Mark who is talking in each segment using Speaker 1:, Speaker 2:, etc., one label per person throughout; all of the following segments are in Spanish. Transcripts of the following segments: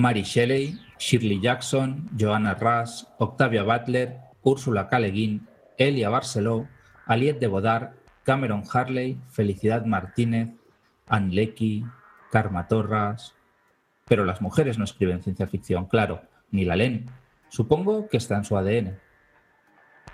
Speaker 1: Mary Shelley, Shirley Jackson, Joanna Russ, Octavia Butler, Úrsula K. Elia Barceló, Aliette de Bodar, Cameron Harley, Felicidad Martínez, Anne Leckie, Karma Torras. Pero las mujeres no escriben ciencia ficción, claro, ni la leen. Supongo que está en su ADN.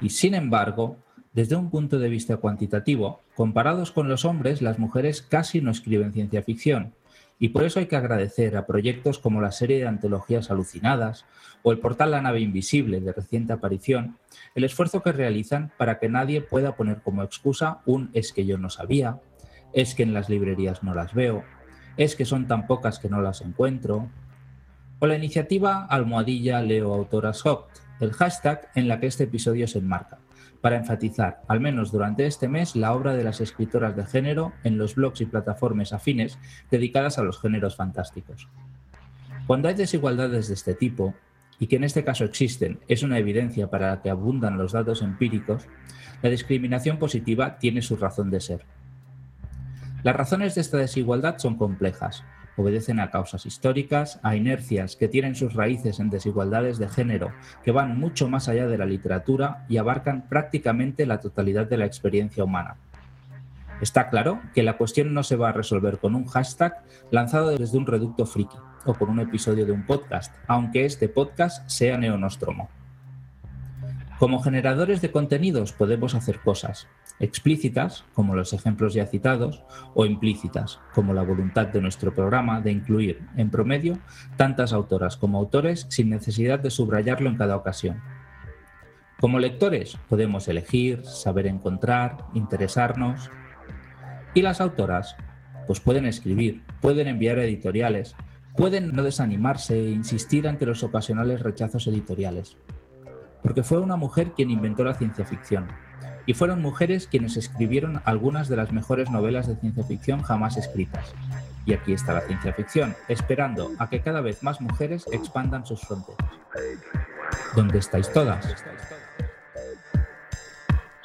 Speaker 1: Y sin embargo, desde un punto de vista cuantitativo, comparados con los hombres, las mujeres casi no escriben ciencia ficción, y por eso hay que agradecer a proyectos como la serie de antologías alucinadas o el portal La nave invisible de reciente aparición, el esfuerzo que realizan para que nadie pueda poner como excusa un es que yo no sabía, es que en las librerías no las veo, es que son tan pocas que no las encuentro, o la iniciativa Almohadilla Leo Autoras Hopt, el hashtag en la que este episodio se enmarca para enfatizar, al menos durante este mes, la obra de las escritoras de género en los blogs y plataformas afines dedicadas a los géneros fantásticos. Cuando hay desigualdades de este tipo, y que en este caso existen, es una evidencia para la que abundan los datos empíricos, la discriminación positiva tiene su razón de ser. Las razones de esta desigualdad son complejas, obedecen a causas históricas, a inercias que tienen sus raíces en desigualdades de género que van mucho más allá de la literatura y abarcan prácticamente la totalidad de la experiencia humana. Está claro que la cuestión no se va a resolver con un hashtag lanzado desde un reducto friki o con un episodio de un podcast, aunque este podcast sea neonostromo. Como generadores de contenidos podemos hacer cosas, explícitas, como los ejemplos ya citados, o implícitas, como la voluntad de nuestro programa de incluir, en promedio, tantas autoras como autores sin necesidad de subrayarlo en cada ocasión. Como lectores podemos elegir, saber encontrar, interesarnos. Y las autoras, pues pueden escribir, pueden enviar editoriales, pueden no desanimarse e insistir ante los ocasionales rechazos editoriales. Porque fue una mujer quien inventó la ciencia ficción, y fueron mujeres quienes escribieron algunas de las mejores novelas de ciencia ficción jamás escritas. Y aquí está la ciencia ficción, esperando a que cada vez más mujeres expandan sus fronteras. ¿Dónde estáis todas?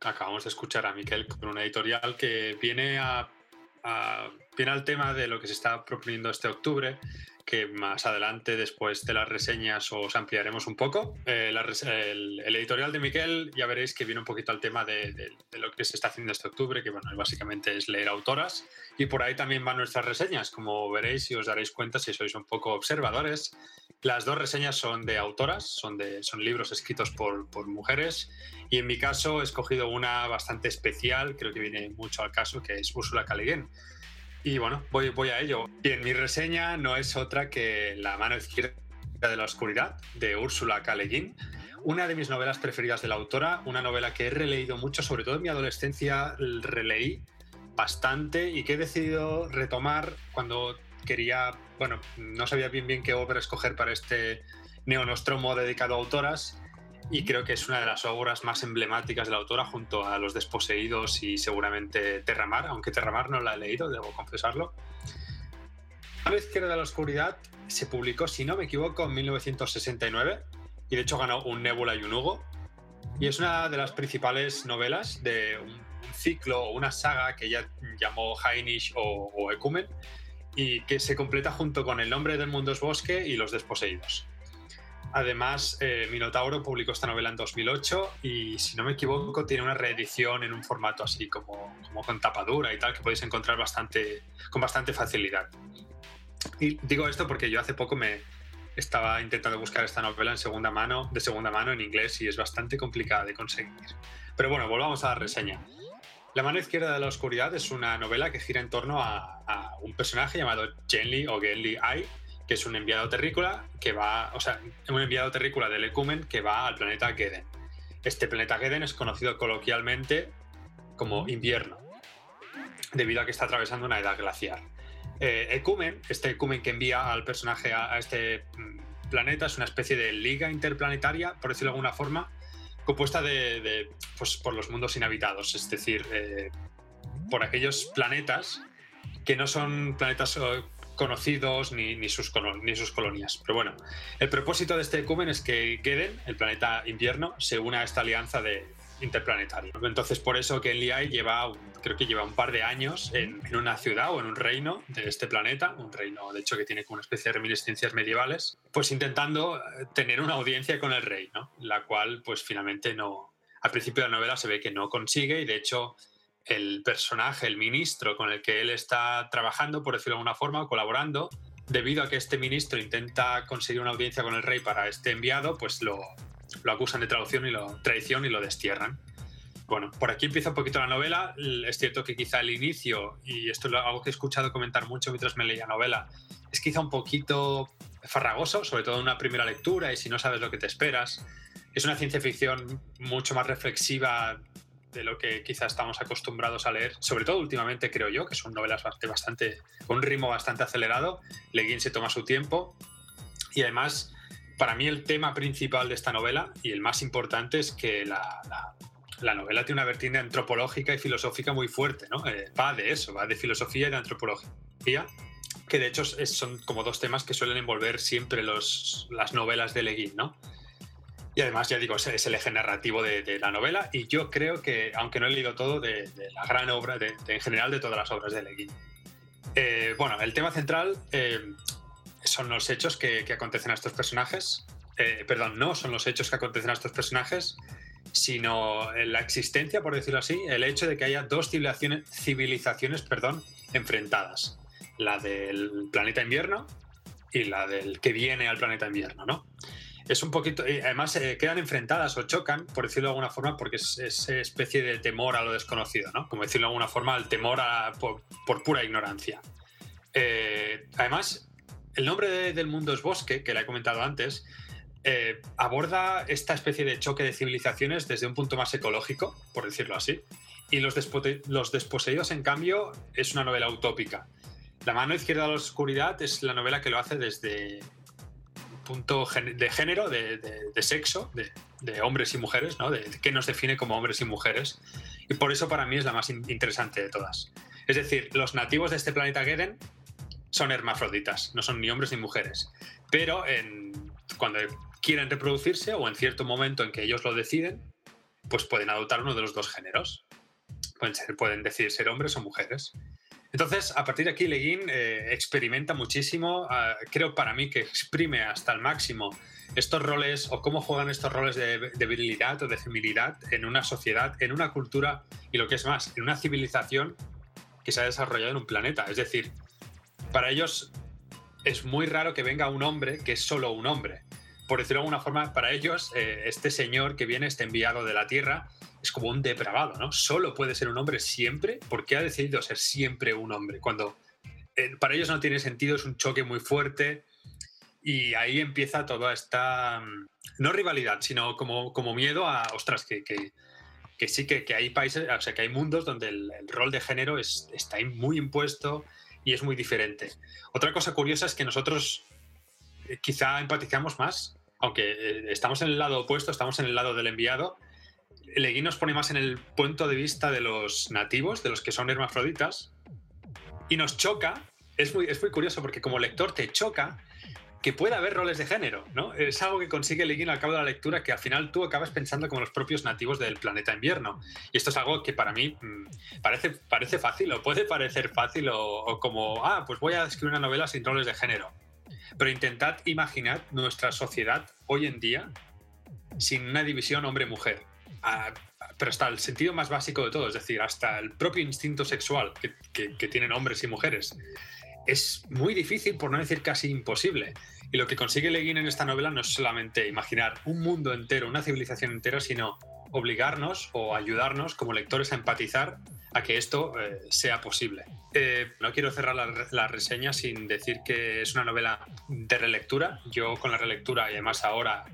Speaker 2: acabamos de escuchar a Miquel con una editorial que viene, a, viene al tema de lo que se está proponiendo este octubre, que más adelante, después de las reseñas, os ampliaremos un poco. Eh, el, editorial de Miquel ya veréis que viene un poquito al tema de, lo que se está haciendo este octubre, que bueno, básicamente es leer autoras. Y por ahí también van nuestras reseñas, como veréis y os daréis cuenta si sois un poco observadores. Las dos reseñas son de autoras, son, de, son libros escritos por, mujeres y en mi caso he escogido una bastante especial, creo que viene mucho al caso, que es Úrsula K. Y bueno, voy, voy a ello. Y en mi reseña no es otra que La mano izquierda de la oscuridad, de Úrsula K. una de mis novelas preferidas de la autora, una novela que he releído mucho, sobre todo en mi adolescencia releí bastante y que he decidido retomar cuando quería, bueno, no sabía bien bien qué obra escoger para este neonostromo dedicado a autoras y creo que es una de las obras más emblemáticas de la autora junto a Los Desposeídos y seguramente Terramar, aunque Terramar no la he leído, debo confesarlo. A la izquierda de la oscuridad se publicó, si no me equivoco, en 1969 y de hecho ganó un Nebula y un Hugo. Y es una de las principales novelas de un, ciclo o una saga que ella llamó Heinisch o, o Ecumen y que se completa junto con El nombre del mundo es bosque y Los Desposeídos. Además, eh, Minotauro publicó esta novela en 2008 y, si no me equivoco, tiene una reedición en un formato así como, como con tapadura y tal, que podéis encontrar bastante, con bastante facilidad. Y digo esto porque yo hace poco me estaba intentando buscar esta novela en segunda mano, de segunda mano en inglés y es bastante complicada de conseguir. Pero bueno, volvamos a la reseña. La mano izquierda de la oscuridad es una novela que gira en torno a, un personaje llamado Genly o Genly Ai, que es un enviado terrícola que va, o sea, un enviado terrícola del Ecumen que va al planeta Geden. Este planeta Geden es conocido coloquialmente como invierno, debido a que está atravesando una edad glaciar. Eh, Ecumen, este Ecumen que envía al personaje, a, este mm, planetas, una especie de liga interplanetaria, por decirlo de alguna forma, compuesta de, pues, por los mundos inhabitados, es decir, eh, por aquellos planetas que no son planetas conocidos ni, sus, ni sus colonias. Pero bueno, el propósito de este ecumen es que Geden, el planeta invierno, se una a esta alianza de, interplanetario. Entonces, por eso que Enliai lleva, creo que lleva un par de años en, una ciudad o en un reino de este planeta, un reino de hecho que tiene como una especie de reminiscencias medievales, pues intentando eh, tener una audiencia con el rey, ¿no? La cual, pues finalmente no. Al principio de la novela se ve que no consigue y de hecho el personaje, el ministro con el que él está trabajando, por decirlo de alguna forma, colaborando, debido a que este ministro intenta conseguir una audiencia con el rey para este enviado, pues lo, acusan de traducción y lo, traición y lo destierran. Bueno, por aquí empieza un poquito la novela. Es cierto que quizá el inicio, y esto es algo que he escuchado comentar mucho mientras me leía novela, es quizá un poquito farragoso, sobre todo en una primera lectura y si no sabes lo que te esperas. Es una ciencia ficción mucho más reflexiva de lo que quizá estamos acostumbrados a leer, sobre todo últimamente creo yo, que son novelas bastante, con un ritmo bastante acelerado. Leguín se toma su tiempo y además para mí el tema principal de esta novela y el más importante es que la, novela tiene una vertiente antropológica y filosófica muy fuerte, ¿no? Eh, va de eso, va de filosofía y de antropología, que de hecho son como dos temas que suelen envolver siempre los, las novelas de Leguín, ¿no? Y además, ya digo, es el eje narrativo de, la novela y yo creo que, aunque no he leído todo, de, la gran obra, en general de todas las obras de Leguín. Eh, bueno, el tema central eh, son los hechos que, acontecen a estos personajes. Eh, perdón, no son los hechos que acontecen a estos personajes, sino la existencia, por decirlo así, el hecho de que haya dos civilizaciones, civilizaciones perdón, enfrentadas. La del planeta invierno y la del que viene al planeta invierno, ¿no? Es un poquito. Además, eh, quedan enfrentadas o chocan, por decirlo de alguna forma, porque es esa especie de temor a lo desconocido, ¿no? Como decirlo de alguna forma, el temor a, por, pura ignorancia. Eh, además, el nombre del mundo es Bosque, que le he comentado antes, eh, aborda esta especie de choque de civilizaciones desde un punto más ecológico, por decirlo así. Y Los, los Desposeídos, en cambio, es una novela utópica. La mano izquierda de la oscuridad es la novela que lo hace desde punto de género, de, sexo, de, hombres y mujeres, ¿no? de, qué nos define como hombres y mujeres. Y por eso para mí es la más interesante de todas. Es decir, los nativos de este planeta Geden son hermafroditas, no son ni hombres ni mujeres. Pero cuando quieren reproducirse o en cierto momento en que ellos lo deciden, pues pueden adoptar uno de los dos géneros. Pueden, ser, pueden decidir ser hombres o mujeres. Entonces, a partir de aquí, Leguín eh, experimenta muchísimo, ah, creo para mí que exprime hasta el máximo estos roles o cómo juegan estos roles de, de, virilidad o de feminidad en una sociedad, en una cultura y lo que es más, en una civilización que se ha desarrollado en un planeta. Es decir, para ellos es muy raro que venga un hombre que es solo un hombre. Por decirlo de alguna forma, para ellos, eh, este señor que viene, este enviado de la Tierra, es como un depravado, ¿no? Solo puede ser un hombre siempre, porque ha decidido ser siempre un hombre. Cuando eh, para ellos no tiene sentido, es un choque muy fuerte. Y ahí empieza toda esta, mm, no rivalidad, sino como, como miedo a, ostras, que, que, sí que, hay países, o sea, que hay mundos donde el, rol de género es, está muy impuesto y es muy diferente. Otra cosa curiosa es que nosotros eh, quizá empatizamos más, aunque eh, estamos en el lado opuesto, estamos en el lado del enviado. Leguín nos pone más en el punto de vista de los nativos, de los que son hermafroditas, y nos choca. Es muy, es muy curioso porque como lector te choca que pueda haber roles de género, ¿no? Es algo que consigue Leguín al cabo de la lectura que al final tú acabas pensando como los propios nativos del planeta invierno. Y esto es algo que para mí mm, parece, parece fácil o puede parecer fácil o, como, ah, pues voy a escribir una novela sin roles de género. Pero intentad imaginar nuestra sociedad hoy en día sin una división hombre-mujer. Ah, pero hasta el sentido más básico de todo, es decir, hasta el propio instinto sexual que, que tienen hombres y mujeres es muy difícil, por no decir casi imposible. Y lo que consigue Leguín en esta novela no es solamente imaginar un mundo entero, una civilización entera, sino obligarnos o ayudarnos como lectores a empatizar a que esto eh, sea posible. Eh, no quiero cerrar la, reseña sin decir que es una novela de relectura. Yo con la relectura y además ahora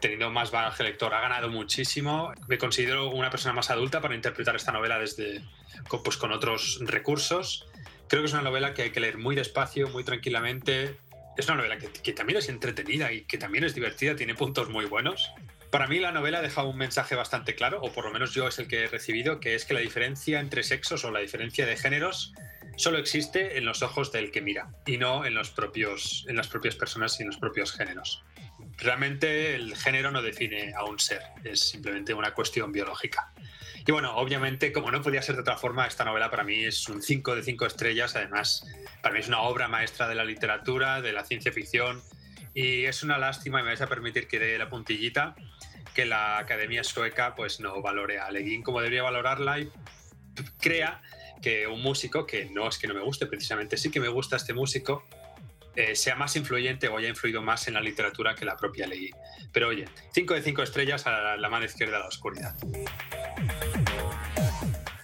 Speaker 2: teniendo más bagaje lector ha ganado muchísimo. Me considero una persona más adulta para interpretar esta novela desde pues, con otros recursos Creo que es una novela que hay que leer muy despacio, muy tranquilamente, es una novela que, también es entretenida y que también es divertida, tiene puntos muy buenos. Para mí la novela deja un mensaje bastante claro, o por lo menos yo es el que he recibido, que es que la diferencia entre sexos o la diferencia de géneros solo existe en los ojos del que mira y no en, los propios, en las propias personas y en los propios géneros. Realmente el género no define a un ser, es simplemente una cuestión biológica. Y bueno, obviamente, como no podía ser de otra forma, esta novela para mí es un 5 de 5 estrellas. Además, para mí es una obra maestra de la literatura, de la ciencia ficción. Y es una lástima, y me vais a permitir que dé la puntillita, que la Academia Sueca pues no valore a Leguín como debería valorarla y crea que un músico, que no es que no me guste, precisamente sí que me gusta este músico, eh, sea más influyente o haya influido más en la literatura que la propia Leguín. Pero oye, 5 de 5 estrellas a la mano izquierda de la oscuridad.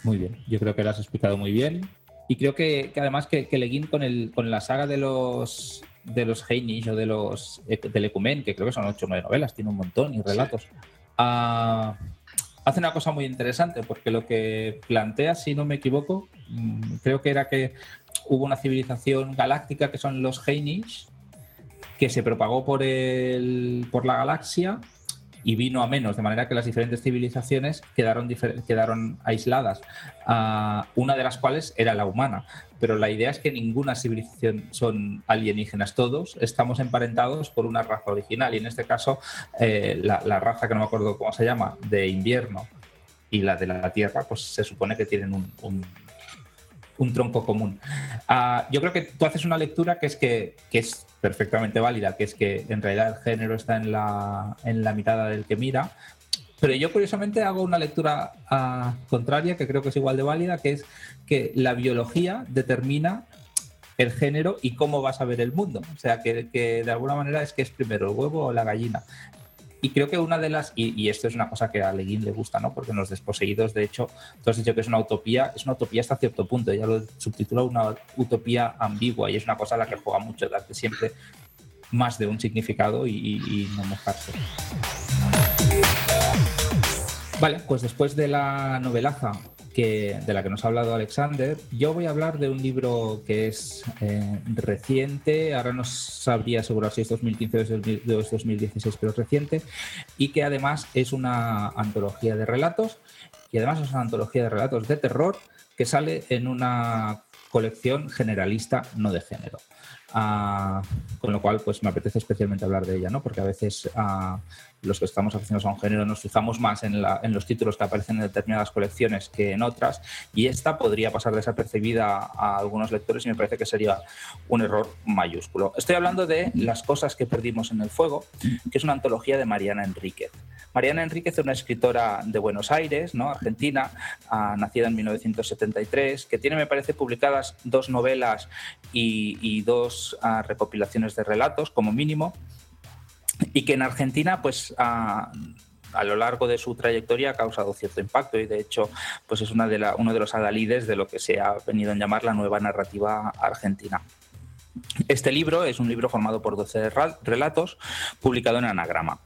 Speaker 1: Muy bien, yo creo que lo has explicado muy bien. Y creo que, además que, que Leguín con, el, con la saga de los de los Heinisch o de los del Ecumen, que creo que son ocho o nueve novelas, tiene un montón y relatos, ah, hace una cosa muy interesante, porque lo que plantea, si no me equivoco, mm, creo que era que hubo una civilización galáctica que son los Heinisch, que se propagó por, el, por la galaxia y vino a menos, de manera que las diferentes civilizaciones quedaron, quedaron aisladas, una de las cuales era la humana. Pero la idea es que ninguna civilización son alienígenas, todos estamos emparentados por una raza original y en este caso eh, la, raza que no me acuerdo cómo se llama, de invierno y la de la Tierra, pues se supone que tienen un tronco común. Uh, yo creo que tú haces una lectura que es que, que es perfectamente válida, que es que en realidad el género está en la, en la mitad del que mira. Pero yo curiosamente hago una lectura uh, contraria, que creo que es igual de válida, que es que la biología determina el género y cómo vas a ver el mundo. O sea, que, que, de alguna manera es que es primero el huevo o la gallina. Y creo que una de las, y, esto es una cosa que a Leguín le gusta, ¿no? Porque en los desposeídos, de hecho, tú has dicho que es una utopía, es una utopía hasta cierto punto, ya lo subtitula una utopía ambigua y es una cosa a la que juega mucho, darte siempre más de un significado y, y no mojarse. Vale, pues después de la novelaza de la que nos ha hablado Alexander, yo voy a hablar de un libro que es eh, reciente, ahora no sabría asegurar si es 2015 o es 2016, pero es reciente, y que además es una antología de relatos, y además es una antología de relatos de terror que sale en una colección generalista, no de género. Ah, con lo cual, pues me apetece especialmente hablar de ella, ¿no? Porque a veces ah, los que estamos aficionados a un género nos fijamos más en, los títulos que aparecen en determinadas colecciones que en otras, y esta podría pasar desapercibida a algunos lectores y me parece que sería un error mayúsculo. Estoy hablando de Las cosas que perdimos en el fuego, que es una antología de Mariana Enríquez. Mariana Enríquez es una escritora de Buenos Aires, ¿no? argentina, ah, nacida en 1973, que tiene, me parece, publicadas dos novelas y, dos ah, recopilaciones de relatos, como mínimo, y que en Argentina, pues, a lo largo de su trayectoria ha causado cierto impacto y de hecho pues es una de uno de los adalides de lo que se ha venido a llamar la nueva narrativa argentina. Este libro es un libro formado por 12 relatos publicado en anagrama.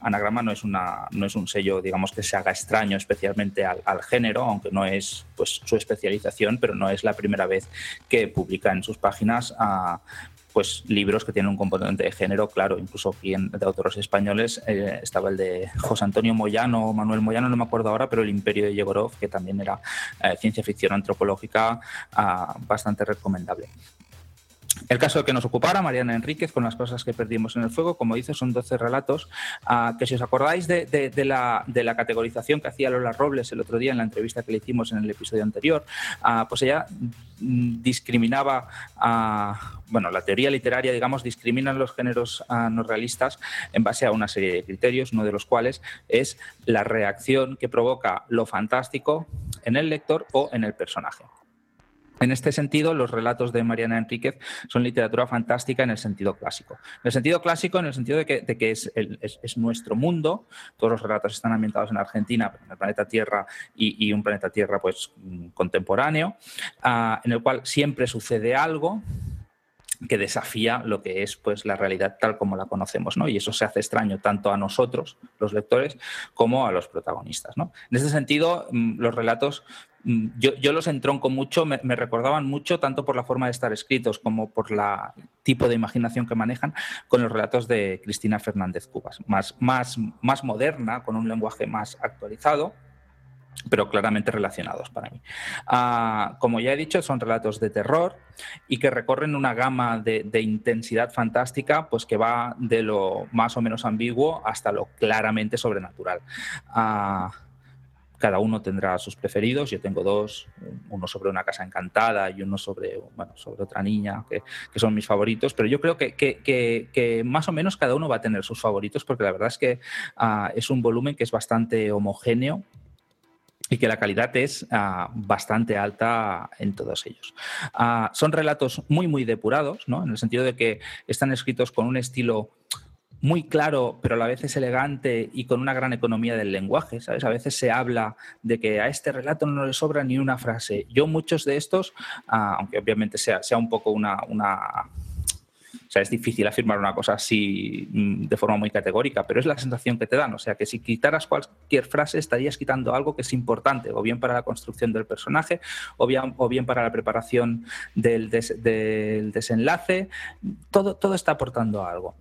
Speaker 1: Anagrama no es, una, no es un sello, digamos, que se haga extraño especialmente al, género, aunque no es pues, su especialización, pero no es la primera vez que publica en sus páginas a pues libros que tienen un componente de género, claro, incluso bien de autores españoles eh, estaba el de José Antonio Moyano Manuel Moyano, no me acuerdo ahora, pero El Imperio de Yegorov, que también era eh, ciencia ficción antropológica ah, bastante recomendable. El caso que nos ocupara, Mariana Enríquez, con las cosas que perdimos en el fuego, como dice, son 12 relatos ah, que si os acordáis de, la, categorización que hacía Lola Robles el otro día en la entrevista que le hicimos en el episodio anterior, ah, pues ella mm, discriminaba, bueno, la teoría literaria, digamos, discrimina los géneros ah, no realistas en base a una serie de criterios, uno de los cuales es la reacción que provoca lo fantástico en el lector o en el personaje. En este sentido, los relatos de Mariana Enríquez son literatura fantástica en el sentido clásico. En el sentido clásico, en el sentido de que, es, nuestro mundo, todos los relatos están ambientados en Argentina, en el planeta Tierra y, un planeta Tierra pues, contemporáneo, ah, en el cual siempre sucede algo, que desafía lo que es pues la realidad tal como la conocemos, ¿no? Y eso se hace extraño tanto a nosotros, los lectores, como a los protagonistas. En este sentido, mm, los relatos mm, yo, los entronco mucho, me, recordaban mucho, tanto por la forma de estar escritos como por el tipo de imaginación que manejan, con los relatos de Cristina Fernández Cubas, más, más, más moderna, con un lenguaje más actualizado pero claramente relacionados para mí. Ah, como ya he dicho, son relatos de terror y que recorren una gama de, intensidad fantástica, pues que va de lo más o menos ambiguo hasta lo claramente sobrenatural. Ah, cada uno tendrá sus preferidos. Yo tengo dos, uno sobre una casa encantada y uno sobre, bueno, sobre otra niña, que, son mis favoritos. Pero yo creo que, que, más o menos cada uno va a tener sus favoritos, porque la verdad es que ah, es un volumen que es bastante homogéneo y que la calidad es ah, bastante alta en todos ellos. Ah, son relatos muy, muy depurados, ¿no? en el sentido de que están escritos con un estilo muy claro, pero a la vez es elegante y con una gran economía del lenguaje, ¿sabes? A veces se habla de que a este relato no le sobra ni una frase. Yo muchos de estos, ah, aunque obviamente sea, sea un poco una, una o sea, es difícil afirmar una cosa así mm, de forma muy categórica, pero es la sensación que te dan. O sea, que si quitaras cualquier frase estarías quitando algo que es importante, o bien para la construcción del personaje, o bien, o bien para la preparación del, desenlace. Todo, todo está aportando algo.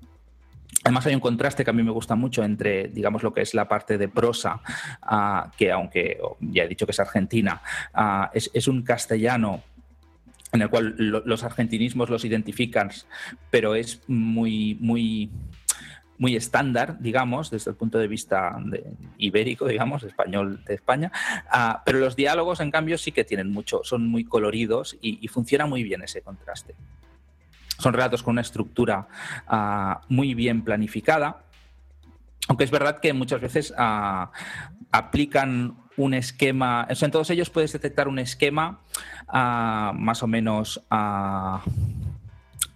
Speaker 1: Además hay un contraste que a mí me gusta mucho entre, digamos, lo que es la parte de prosa, ah, que aunque ya he dicho que es argentina, ah, es, un castellano en el cual los argentinismos los identifican, pero es muy, muy, muy estándar, digamos, desde el punto de vista ibérico, digamos, español de España. Ah, pero los diálogos, en cambio, sí que tienen mucho, son muy coloridos y, funciona muy bien ese contraste. Son relatos con una estructura ah, muy bien planificada, aunque es verdad que muchas veces ah, aplican un esquema, en todos ellos puedes detectar un esquema ah, más o menos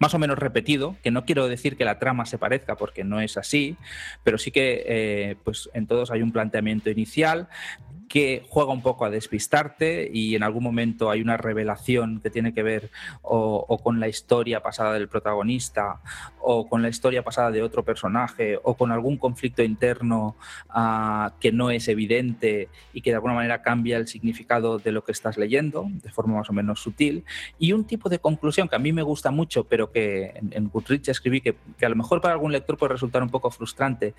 Speaker 1: más o menos repetido, que no quiero decir que la trama se parezca porque no es así, pero sí que eh, pues en todos hay un planteamiento inicial que juega un poco a despistarte y en algún momento hay una revelación que tiene que ver o, con la historia pasada del protagonista o con la historia pasada de otro personaje o con algún conflicto interno ah, que no es evidente y que de alguna manera cambia el significado de lo que estás leyendo de forma más o menos sutil. Y un tipo de conclusión que a mí me gusta mucho pero que en, Goodreads escribí que, que a lo mejor para algún lector puede resultar un poco frustrante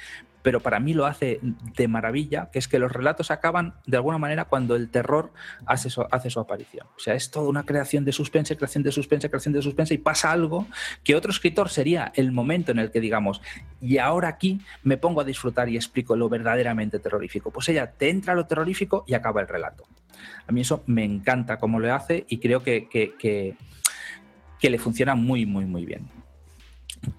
Speaker 1: pero para mí lo hace de maravilla que es que los relatos acaban de alguna manera cuando el terror hace su, hace su aparición. O sea, es toda una creación de suspense, creación de suspense, creación de suspense y pasa algo que otro escritor sería el momento en el que digamos, y ahora aquí me pongo a disfrutar y explico lo verdaderamente terrorífico. Pues ella te entra lo terrorífico y acaba el relato. A mí eso me encanta cómo lo hace y creo que le funciona muy, muy, muy bien.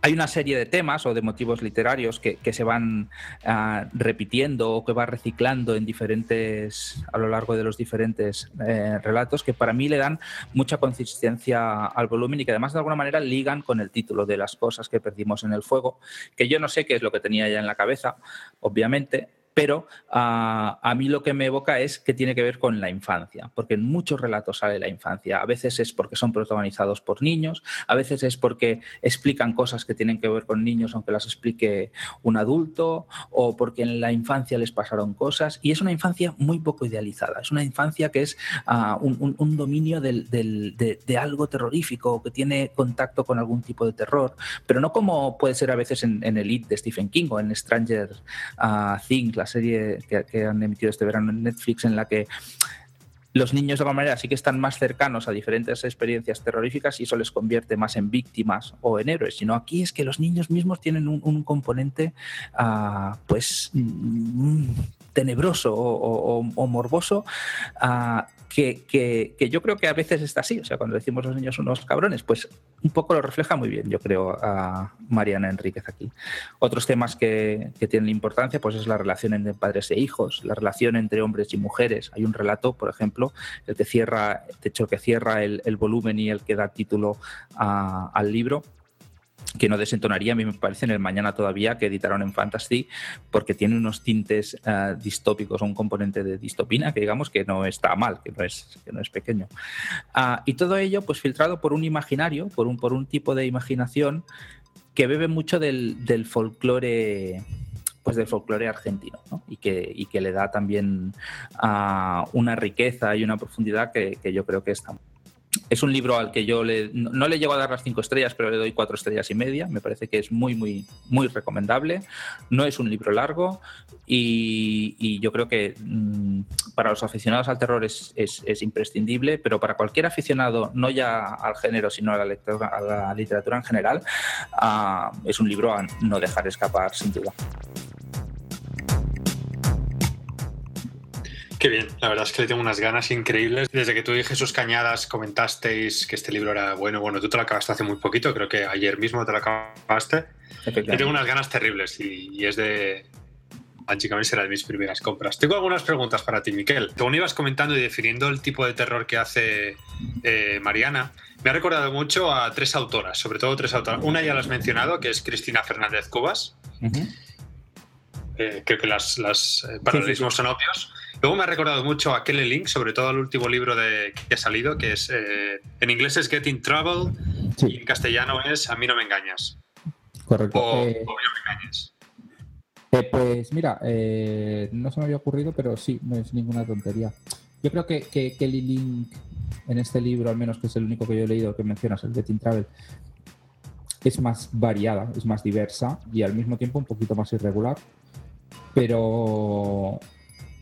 Speaker 1: Hay una serie de temas o de motivos literarios que, se van ah, repitiendo o que va reciclando en diferentes a lo largo de los diferentes eh, relatos que para mí le dan mucha consistencia al volumen y que además de alguna manera ligan con el título de las cosas que perdimos en el fuego, que yo no sé qué es lo que tenía ya en la cabeza, obviamente, pero ah, a mí lo que me evoca es que tiene que ver con la infancia, porque en muchos relatos sale la infancia. A veces es porque son protagonizados por niños, a veces es porque explican cosas que tienen que ver con niños aunque las explique un adulto, o porque en la infancia les pasaron cosas. Y es una infancia muy poco idealizada, es una infancia que es ah, un, dominio de, algo terrorífico, que tiene contacto con algún tipo de terror, pero no como puede ser a veces en, en Elite de Stephen King o en Stranger uh, Things, serie que, han emitido este verano en Netflix en la que los niños de alguna manera sí que están más cercanos a diferentes experiencias terroríficas y eso les convierte más en víctimas o en héroes, sino aquí es que los niños mismos tienen un, componente ah, pues mm, tenebroso o, morboso uh, que, yo creo que a veces está así. O sea, cuando decimos los niños unos cabrones, pues un poco lo refleja muy bien, yo creo, a Mariana Enríquez aquí. Otros temas que, tienen importancia, pues es la relación entre padres e hijos, la relación entre hombres y mujeres. Hay un relato, por ejemplo, el que cierra, de hecho, que cierra el, volumen y el que da título al libro, que no desentonaría, a mí me parece, en el Mañana todavía, que editaron en Fantasy, porque tiene unos tintes uh, distópicos, un componente de distopina que digamos que no está mal, que no es, que no es pequeño. Uh, y todo ello, pues filtrado por un imaginario, por un, por un tipo de imaginación que bebe mucho del, del folclore pues del folclore argentino y, que, y que le da también una riqueza y una profundidad que, que yo creo que está es un libro al que yo le, no, le llego a dar las cinco estrellas, pero le doy cuatro estrellas y media. Me parece que es muy, muy, muy recomendable. No es un libro largo y, yo creo que mm, para los aficionados al terror es, imprescindible, pero para cualquier aficionado, no ya al género, sino a la, a la literatura en general, ah, es un libro a no dejar escapar, sin duda.
Speaker 2: Qué bien, la verdad es que le tengo unas ganas increíbles. Desde que tú y Jesús Cañadas comentasteis que este libro era bueno, bueno, tú te lo acabaste hace muy poquito, creo que ayer mismo te lo acabaste. Le tengo unas ganas terribles y, es de, básicamente será de mis primeras compras. Tengo algunas preguntas para ti, Miquel. Según ibas comentando y definiendo el tipo de terror que hace eh, Mariana, me ha recordado mucho a tres autoras, sobre todo tres autoras. Una ya la has mencionado, que es Cristina Fernández Cubas. Eh, creo que las, las eh, paralelismos son obvios. Luego me ha recordado mucho a Kelly Link, sobre todo el último libro de, que ha salido, que es eh, en inglés es Getting Trouble y en castellano es A mí no me engañas.
Speaker 1: Correcto.
Speaker 2: O, eh, no me engañes.
Speaker 1: Eh, pues mira, no se me había ocurrido, pero sí, no es ninguna tontería. Yo creo que, que, Kelly Link, en este libro, al menos que es el único que yo he leído que mencionas, el Getting Travel, es más variada, es más diversa y al mismo tiempo un poquito más irregular. Pero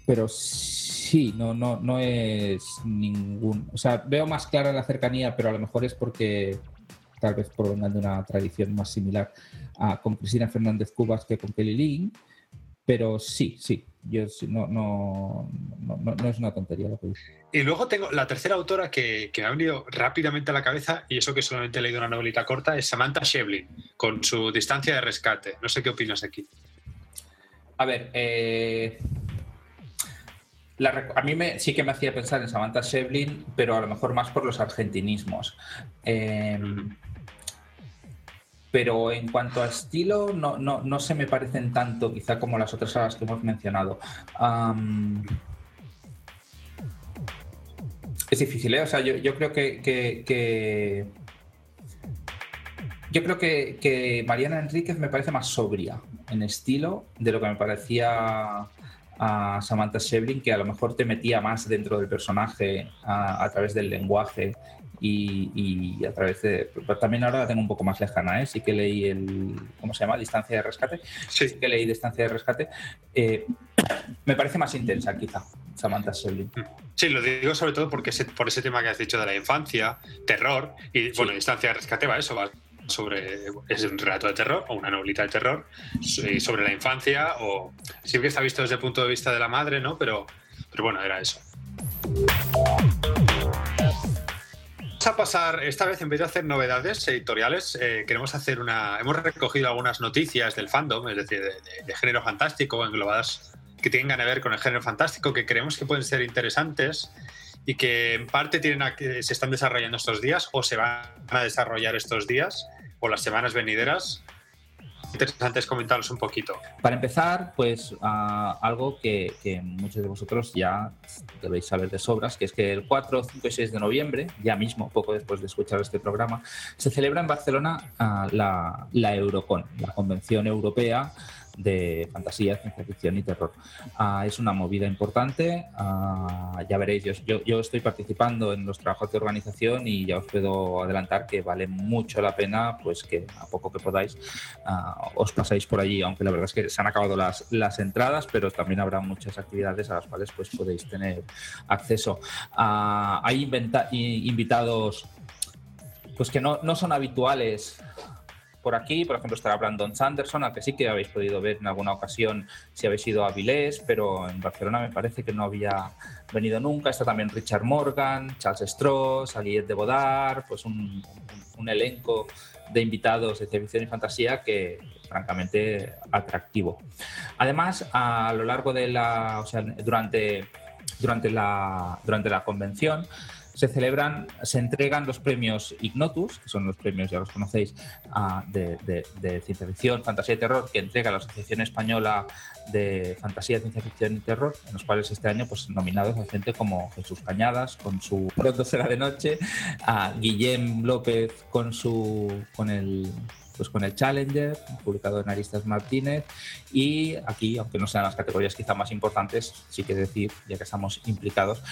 Speaker 1: pero sí, no, no, no es ningún. O sea, veo más clara la cercanía, pero a lo mejor es porque tal vez provengan de una tradición más similar a, con Cristina Fernández Cubas que con Kelly Lee. Pero sí, sí, yo no, no, no, no, es una tontería lo que dice.
Speaker 2: Y luego tengo la tercera autora que, que, me ha venido rápidamente a la cabeza, y eso que solamente he leído una novelita corta, es Samantha Shevlin, con su distancia de rescate. No sé qué opinas aquí.
Speaker 1: A ver, eh, a mí sí que me hacía pensar en Samantha Shevlin, pero a lo mejor más por los argentinismos. Em, pero en cuanto a estilo, no, no, se me parecen tanto, quizá como las otras a las que hemos mencionado. es difícil, ¿eh? O sea, yo, creo que, yo creo que, que, Mariana Enríquez me parece más sobria en estilo de lo que me parecía a Samantha Shevlin que a lo mejor te metía más dentro del personaje a, través del lenguaje y, a través de... también ahora la tengo un poco más lejana, ¿eh? Sí que leí el... ¿Cómo se llama? Distancia de rescate. Sí, que leí Distancia de rescate. Eh, me parece más intensa quizá Samantha Shevlin.
Speaker 2: Sí, lo digo sobre todo porque por ese tema que has dicho de la infancia, terror y, bueno, Distancia de rescate va eso, va sobre es un relato de terror o una novelita de terror sobre la infancia o que está visto desde el punto de vista de la madre, ¿no? Pero, pero bueno, era eso. Vamos a pasar, esta vez en vez de hacer novedades editoriales, eh, queremos hacer una... Hemos recogido algunas noticias del fandom, es decir, de, género fantástico, englobadas que tengan que ver con el género fantástico, que creemos que pueden ser interesantes y que en parte tienen se están desarrollando estos días o se van a desarrollar estos días las semanas venideras. Interesante es un poquito.
Speaker 1: Para empezar, pues algo que, muchos de vosotros ya debéis saber de sobras, que es que el 4, 5 y 6 de noviembre, ya mismo, poco después de escuchar este programa, se celebra en Barcelona ah, la, la Eurocon, la Convención Europea de fantasía, ciencia ficción y terror. Ah, es una movida importante, ah, ya veréis, yo, yo, estoy participando en los trabajos de organización y ya os puedo adelantar que vale mucho la pena pues que a poco que podáis ah, os pasáis por allí, aunque la verdad es que se han acabado las, las entradas, pero también habrá muchas actividades a las cuales pues podéis tener acceso. hay invitados pues que no, no son habituales por aquí. Por ejemplo, estará Brandon Sanderson, al que sí que habéis podido ver en alguna ocasión si habéis ido a Vilés, pero en Barcelona me parece que no había venido nunca. Está también Richard Morgan, Charles Stross, Aliette de Bodar, pues un, elenco de invitados de ciencia y fantasía que francamente atractivo. Además, a lo largo de la, o sea, durante, durante la, durante la convención, se celebran, se entregan los premios Ignotus, que son los premios, ya los conocéis, ah, de, ciencia ficción, fantasía y terror, que entrega la Asociación Española de Fantasía, Ciencia Ficción y Terror, en los cuales este año pues nominados a gente como Jesús Cañadas con su Pronto será de noche, a Guillem López con su con el pues con el Challenger, publicado en Aristas Martínez. Y aquí, aunque no sean las categorías quizá más importantes, sí que decir, ya que estamos implicados,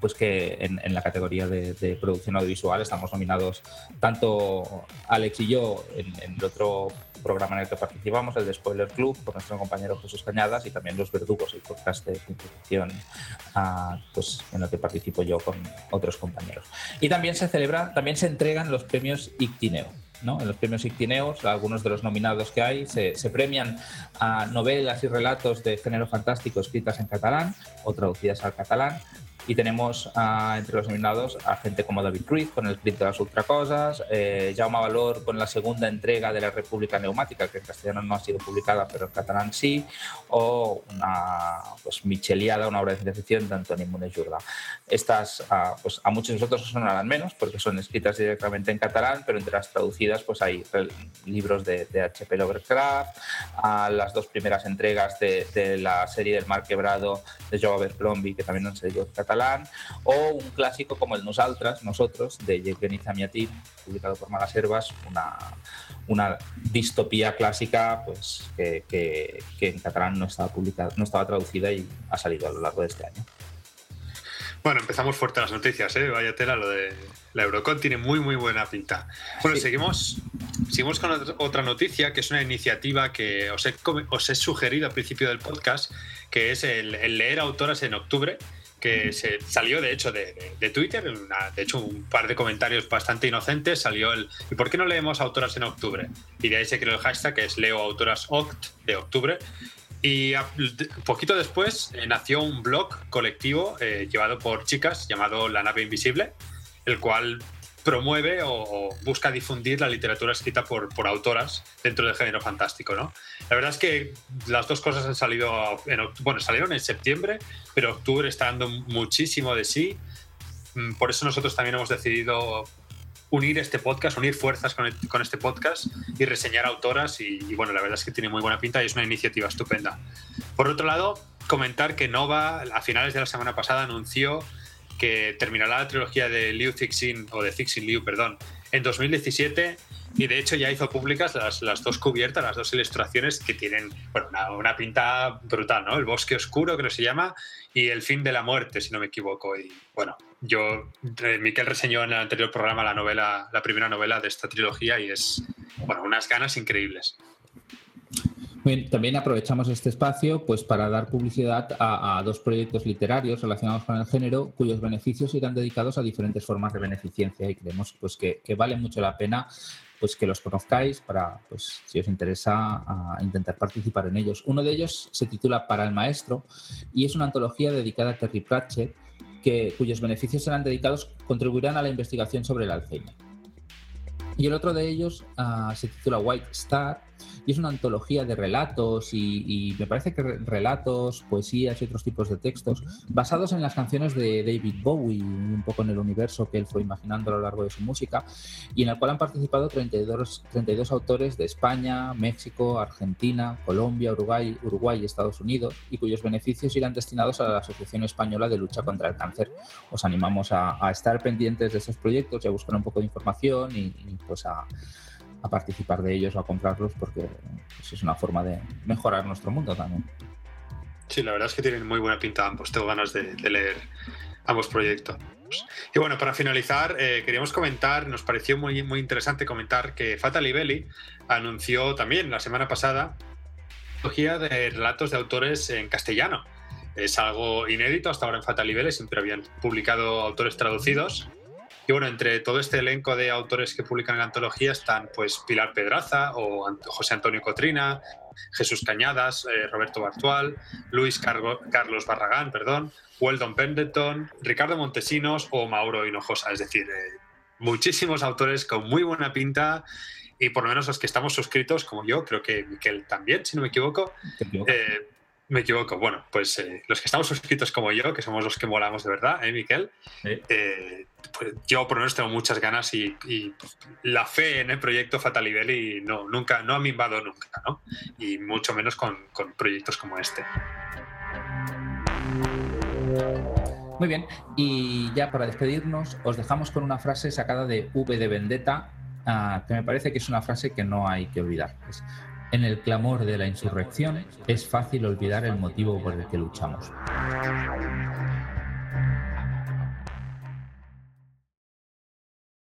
Speaker 1: pues que en, la categoría de, producción audiovisual estamos nominados tanto Alex y yo en, en el otro programa en el que participamos, el de Spoiler Club, con nuestro compañero Jesús Cañadas y también Los Verdugos, el podcast de ficción ah, pues, en el que participo yo con otros compañeros. Y también se celebra, también se entregan los premios Ictineo. En los premios Ictineos, algunos de los nominados que hay, se, premian a novelas y relatos de género fantástico escritas en catalán o traducidas al catalán, y tenemos entre los nominados a gente como David Ruiz con el Crit de las Ultracosas, eh, Jaume Valor con la segunda entrega de la República Neumática, que en castellano no ha sido publicada, pero en catalán sí, o una pues, Micheliada, una obra de ciencia ficción de Antoni Munes Jordà. Estas ah, pues, a muchos de nosotros sonarán menos porque son escritas directamente en catalán, pero entre las traducidas pues, hay libros de, H.P. Lovecraft, a las dos primeras entregas de, la serie del Mar Quebrado de Joe Abercrombie, que también han salido en catalán o un clásico como el Nosaltres, Nosotros, de Yevgeny Zamiatin, publicado por Malas Herbas, una, una distopía clásica pues, que, que, en catalán no estaba, publicada, no estaba traducida y ha salido a lo largo de este año.
Speaker 2: Bueno, empezamos fuerte las noticias, ¿eh? Vaya tela, lo de la Eurocon tiene muy, muy buena pinta. Bueno, seguimos, seguimos con otra noticia, que es una iniciativa que os he, os he sugerido al principio del podcast, que es el leer autoras en octubre que se salió de hecho de, Twitter, de hecho un par de comentarios bastante inocentes, salió el ¿y por qué no leemos autoras en octubre? Y de ahí se creó el hashtag que es Leo Autoras Oct de octubre. Y un poquito después eh, nació un blog colectivo eh, llevado por chicas llamado La Nave Invisible, el cual promueve o, busca difundir la literatura escrita por, por, autoras dentro del género fantástico, ¿no? La verdad es que las dos cosas han salido, en, bueno, salieron en septiembre, pero octubre está dando muchísimo de sí. Mm, por eso nosotros también hemos decidido unir este podcast, unir fuerzas con, con este podcast y reseñar autoras y, y, bueno, la verdad es que tiene muy buena pinta y es una iniciativa estupenda. Por otro lado, comentar que Nova a finales de la semana pasada anunció que terminará la trilogía de Liu Cixin, o de Cixin Liu, perdón, en 2017 y de hecho ya hizo públicas las, las dos cubiertas, las dos ilustraciones que tienen bueno, una, pinta brutal, ¿no? El bosque oscuro, que se llama, y el fin de la muerte, si no me equivoco. Y bueno, yo, Miquel reseñó en el anterior programa la novela, la primera novela de esta trilogía y es, bueno, unas ganas increíbles
Speaker 1: también aprovechamos este espacio pues, para dar publicidad a, dos proyectos literarios relacionados con el género cuyos beneficios irán dedicados a diferentes formas de beneficencia y creemos pues, que, vale mucho la pena pues, que los conozcáis para, pues, si os interesa, intentar participar en ellos. Uno de ellos se titula Para el Maestro y es una antología dedicada a Terry Pratchett que, cuyos beneficios serán dedicados, contribuirán a la investigación sobre el Alzheimer. Y el otro de ellos ah, se titula White Star y es una antología de relatos y, me parece que relatos, poesías y otros tipos de textos basados en las canciones de David Bowie, un poco en el universo que él fue imaginando a lo largo de su música, y en el cual han participado 32, 32 autores de España, México, Argentina, Colombia, Uruguay, Uruguay y Estados Unidos, y cuyos beneficios irán destinados a la Asociación Española de Lucha contra el Cáncer. Os animamos a, estar pendientes de estos proyectos y a buscar un poco de información y, y pues a a participar de ellos o a comprarlos porque pues, es una forma de mejorar nuestro mundo también.
Speaker 2: Sí, la verdad es que tienen muy buena pinta ambos. Tengo ganas de, leer ambos proyectos. Y bueno, para finalizar, eh, queríamos comentar, nos pareció muy, muy interesante comentar que Fatal Belli anunció también la semana pasada trilogía de relatos de autores en castellano. Es algo inédito, hasta ahora en Fatal Belli siempre habían publicado autores traducidos y bueno, entre todo este elenco de autores que publican la antología están pues Pilar Pedraza o José Antonio Cotrina, Jesús Cañadas, eh, Roberto Bartual, Luis Carlos Barragán, perdón, Weldon Pendleton, Ricardo Montesinos o Mauro Hinojosa. Es decir, eh, muchísimos autores con muy buena pinta y por lo menos los que estamos suscritos, como yo, creo que Miquel también, si no me equivoco, eh, me equivoco. Bueno, pues eh, los que estamos suscritos como yo, que somos los que molamos de verdad, ¿eh, Miquel? Eh, pues yo por lo menos tengo muchas ganas y, la fe en el proyecto Fatalibel no, nunca, no ha mimbado nunca, ¿no? Y mucho menos con, con proyectos como este.
Speaker 1: Muy bien, y ya para despedirnos, os dejamos con una frase sacada de V de Vendetta ah, que me parece que es una frase que no hay que olvidar. En el clamor de la insurrección es fácil olvidar el motivo por el que luchamos.